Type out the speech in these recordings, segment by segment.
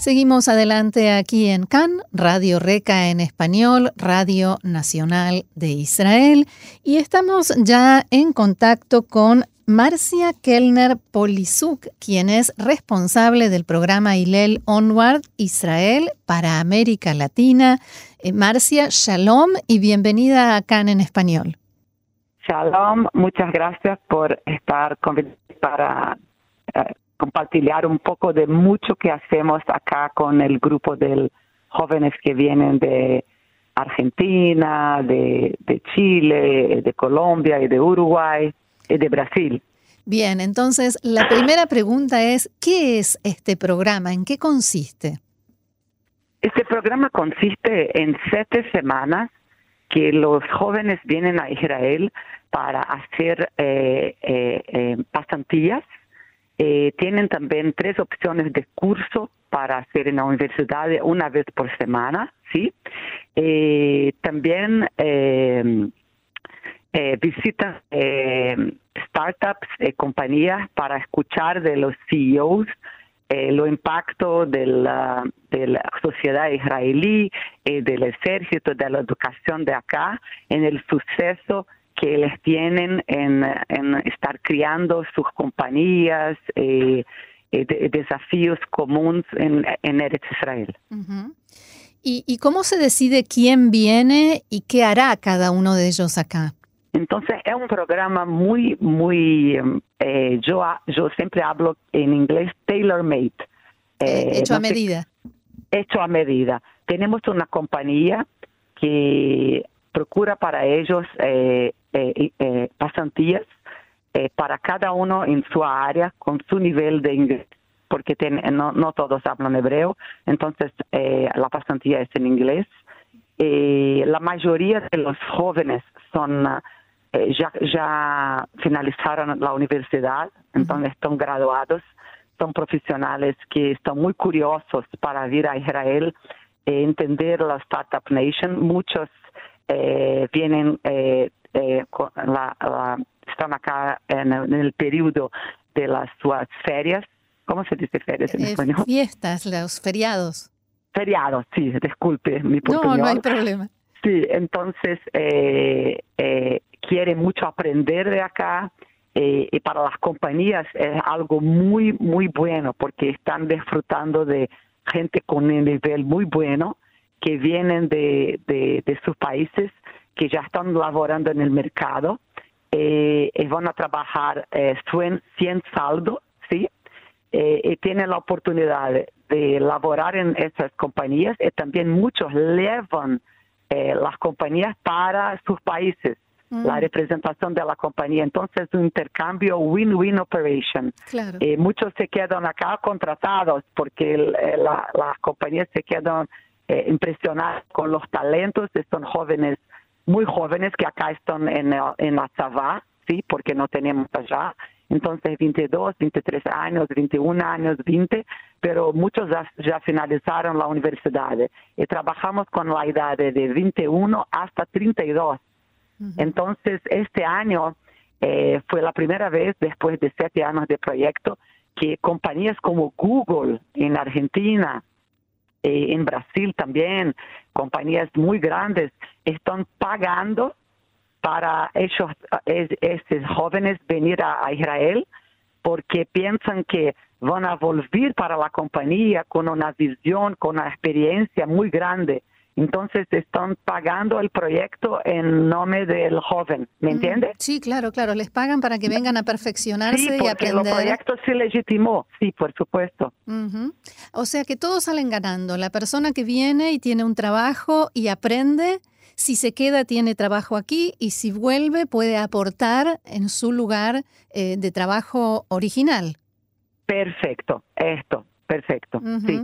Seguimos adelante aquí en CAN, Radio Reca en español, Radio Nacional de Israel, y estamos ya en contacto con Marcia Kellner Polisuk, quien es responsable del programa ILEL Onward Israel para América Latina. Eh, Marcia, shalom y bienvenida a CAN en español. Shalom, muchas gracias por estar con para eh, compartir un poco de mucho que hacemos acá con el grupo de jóvenes que vienen de Argentina, de Chile, de Colombia y de Uruguay de Brasil. Bien, entonces la primera pregunta es, ¿qué es este programa? ¿En qué consiste? Este programa consiste en siete semanas que los jóvenes vienen a Israel para hacer eh, eh, eh pasantías. Eh, tienen también tres opciones de curso para hacer en la universidad una vez por semana, ¿sí? también eh, visitan eh, startups, eh, compañías para escuchar de los CEOs eh, lo impacto de la, sociedad israelí, eh, del ejército, de la educación de acá, en el suceso que les tienen en, en estar criando sus compañías, eh, de, desafíos comunes en, en Eretz Israel. ¿Y, ¿Y cómo se decide quién viene y qué hará cada uno de ellos acá? Entonces es un programa muy, muy, eh, yo, yo siempre hablo en inglés tailor-made. Eh, hecho a medida. hecho a medida. Tenemos una compañía que procura para ellos eh, pasantías para cada uno en su área con su nivel de inglés porque no, no, todos hablan hebreo, entonces la pasantía es en inglés. la mayoría de los jóvenes son eh, ya, ya finalizaron la universidad, entonces están graduados, son profesionales que están muy curiosos para ir a Israel, e entender la Startup Nation. Muchos eh, vienen, eh, están acá en, el periodo de las sus ferias. ¿Cómo se dice ferias en español? Fiestas, los feriados. Feriados, sí, disculpe mi portugués. No, no hay problema. Sí, entonces eh, eh, quiere mucho aprender de acá eh, y para las compañías es algo muy, muy bueno porque están disfrutando de gente con un nivel muy bueno que vienen de, de, sus países, que ya están laborando en el mercado y van a trabajar eh, sin saldo, ¿sí? y tienen la oportunidad de laborar en esas compañías y también muchos llevan eh, las compañías para sus países, la mm. representación de la compañía. Entonces, un intercambio win-win operation. Eh, muchos se quedan acá contratados porque eh, las compañías se quedan impresionadas con los talentos estos jóvenes, muy jóvenes que acá están en, en la Sabá, ¿sí? porque no tenemos allá entonces 22, 23 años, 21 años, 20, pero muchos ya, finalizaron la universidad y trabajamos con la edad de 21 hasta 32. Entonces este año eh, fue la primera vez después de siete años de proyecto que compañías como Google en Argentina, eh, en Brasil también, compañías muy grandes, están pagando para ellos, estos jóvenes venir a, Israel porque piensan que van a volver para la compañía con una visión, con una experiencia muy grande. Entonces están pagando el proyecto en nombre del joven, ¿me entiende? Sí, claro, claro, les pagan para que vengan a perfeccionarse y aprender. el proyecto se legitimó, sí, por supuesto. O sea que todos salen ganando. La persona que viene y tiene un trabajo y aprende si se queda, tiene trabajo aquí y si vuelve, puede aportar en su lugar eh, de trabajo original. Perfecto, esto, perfecto. sí.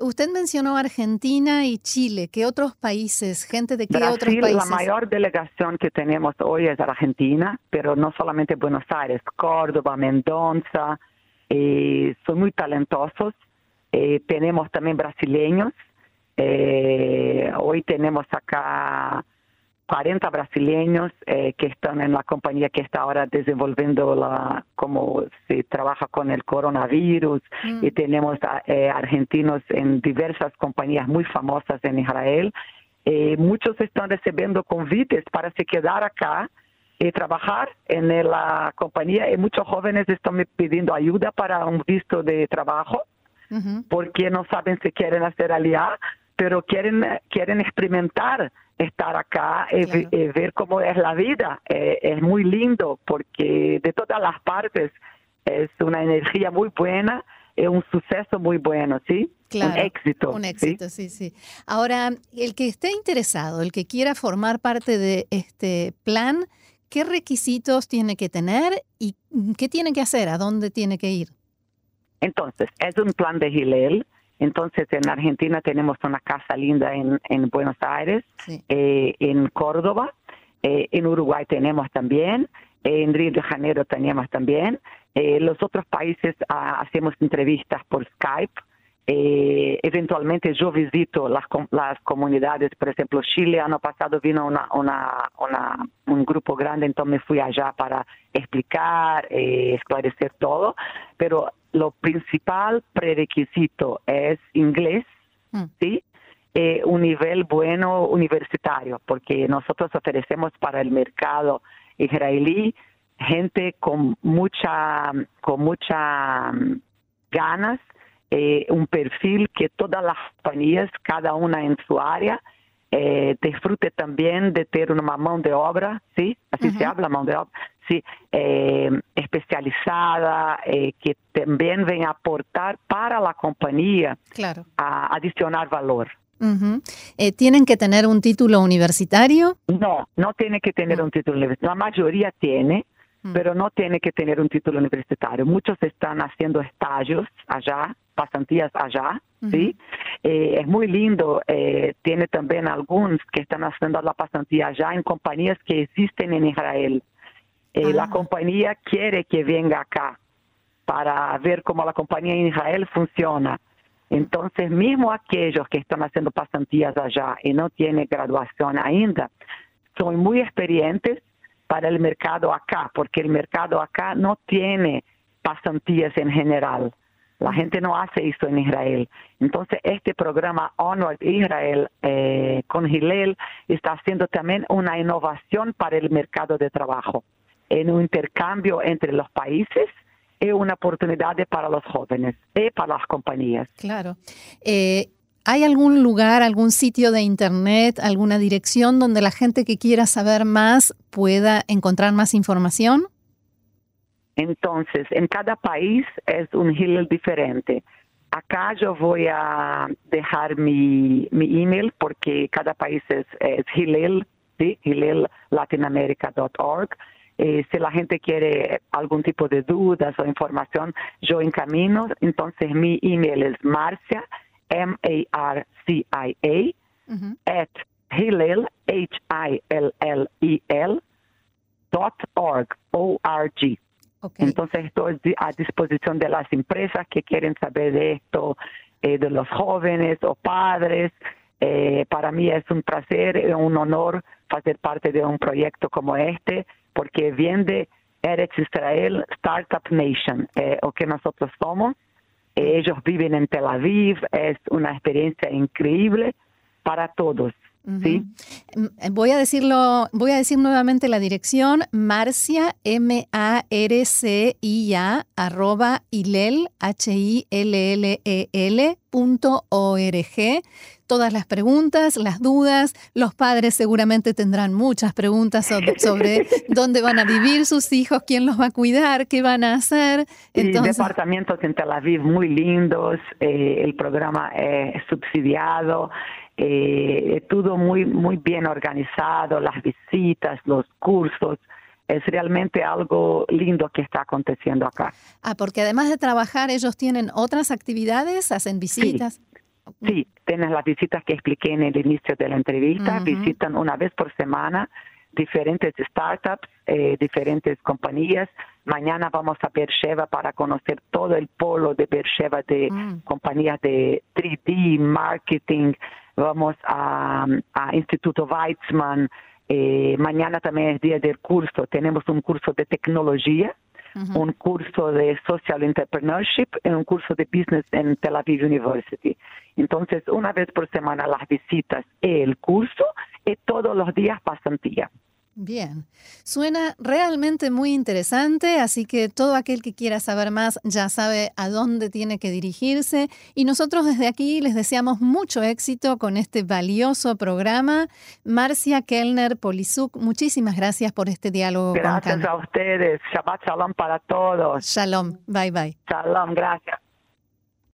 Usted mencionó Argentina y Chile. ¿Qué otros países? ¿Gente de qué otros países? La mayor delegación que tenemos hoy es Argentina, pero no solamente Buenos Aires, Córdoba, Mendoza. Eh, son muy talentosos. Eh, tenemos también brasileños eh, hoy tenemos acá 40 brasileños eh, que están en la compañía que está ahora desenvolviendo la, cómo se trabaja con el coronavirus mm. y tenemos eh, argentinos en diversas compañías muy famosas en Israel. Eh, muchos están recibiendo convites para se quedar acá y trabajar en la compañía y muchos jóvenes están pidiendo ayuda para un visto de trabajo porque no saben si quieren hacer aliá, pero quieren, quieren experimentar estar acá y, ver cómo es la vida. Eh, es muy lindo porque de todas las partes es una energía muy buena y un suceso muy bueno, ¿sí? Claro, un éxito. Un éxito, ¿sí? sí, Ahora, el que esté interesado, el que quiera formar parte de este plan, ¿qué requisitos tiene que tener y qué tiene que hacer? ¿A dónde tiene que ir? Entonces, es un plan de Gilel. Entonces, en Argentina tenemos una casa linda en, en Buenos Aires, eh, en Córdoba, eh, en Uruguay tenemos también, en Río de Janeiro tenemos también. Eh, los otros países ah, hacemos entrevistas por Skype. Eventualmente yo visito las, las comunidades, por ejemplo, Chile, año pasado vino una, una, una, un grupo grande, entonces me fui allá para explicar, esclarecer todo, pero lo principal prerequisito es inglés, mm. ¿sí? Eh, un nivel bueno universitario, porque nosotros ofrecemos para el mercado israelí gente con mucha, con mucha mm, ganas, eh, un perfil que todas las compañías, cada una en su área, eh, disfrute también de tener una mano de obra, ¿sí? Así se habla, mano de obra, sí, eh, especializada, eh, que también venga a aportar para la compañía, claro. a adicionar valor. Eh, ¿Tienen que tener un título universitario? No, no tiene que tener un título universitario. La mayoría tiene, mm. pero no tiene que tener un título universitario. Muchos están haciendo estallos allá, pasantías allá, ¿sí? Eh, es muy lindo. Eh, tiene también algunos que están haciendo la pasantía allá en compañías que existen en Israel. La ah. compañía quiere que venga acá para ver cómo la compañía en Israel funciona. Entonces, mismo aquellos que están haciendo pasantías allá y no tienen graduación ainda, son muy experientes para el mercado acá, porque el mercado acá no tiene pasantías en general. La gente no hace eso en Israel. Entonces, este programa Onward Israel eh, con Hillel está haciendo también una innovación para el mercado de trabajo, en un intercambio entre los países es una oportunidad para los jóvenes y para las compañías. Claro. Eh, ¿Hay algún lugar, algún sitio de internet, alguna dirección donde la gente que quiera saber más pueda encontrar más información? Entonces, en cada país es un Hillel diferente. Acá yo voy a dejar mi, mi email porque cada país es, es Hillel, ¿sí? hillellatinamerika.org. Eh, si la gente quiere algún tipo de dudas o información, yo encamino. Entonces mi email es marcia, M-A-R-C-I-A, at hillel, H-I-L-L-E-L, dot org, O-R-G. Entonces estoy a disposición de las empresas que quieren saber de esto, eh, de los jóvenes o padres. Eh, para mí es un placer un honor hacer parte de un proyecto como este porque viene Eretz Israel Startup Nation, eh, o que nosotros somos. ellos viven en Tel Aviv, es una experiencia increíble para todos. ¿Sí? Mm, eh, voy a decirlo, voy a decir nuevamente la dirección, Marcia, M-A-R-C-I-A, arroba ilel, H-I-L-L-E-L, punto O-R-G. Todas las preguntas, las dudas, los padres seguramente tendrán muchas preguntas sobre, dónde van a vivir sus hijos, quién los va a cuidar, qué van a hacer. Entonces... departamentos en Tel Aviv muy lindos, eh, el programa es subsidiado, eh, todo muy, muy bien organizado, las visitas, los cursos. Es realmente algo lindo que está aconteciendo acá. Ah, porque además de trabajar, ellos tienen otras actividades, hacen visitas. Sí, tienen las visitas que expliqué en el inicio de la entrevista, visitan una vez por semana diferentes startups, eh, diferentes compañías. Mañana vamos a Beersheba para conocer todo el polo de Beersheba de mm. compañías de 3D, marketing, vamos a, Instituto Weizmann, Eh, mañana también es día del curso. Tenemos un curso de tecnología, un curso de social entrepreneurship y un curso de business en Tel Aviv University. Entonces, una vez por semana las visitas y el curso y todos los días pasantía. Bien, suena realmente muy interesante, así que todo aquel que quiera saber más ya sabe a dónde tiene que dirigirse y nosotros desde aquí les deseamos mucho éxito con este valioso programa. Marcia Kellner Polisuk, muchísimas gracias por este diálogo. Gracias a ustedes, Shabbat Shalom para todos. Shalom, bye bye. Shalom, gracias.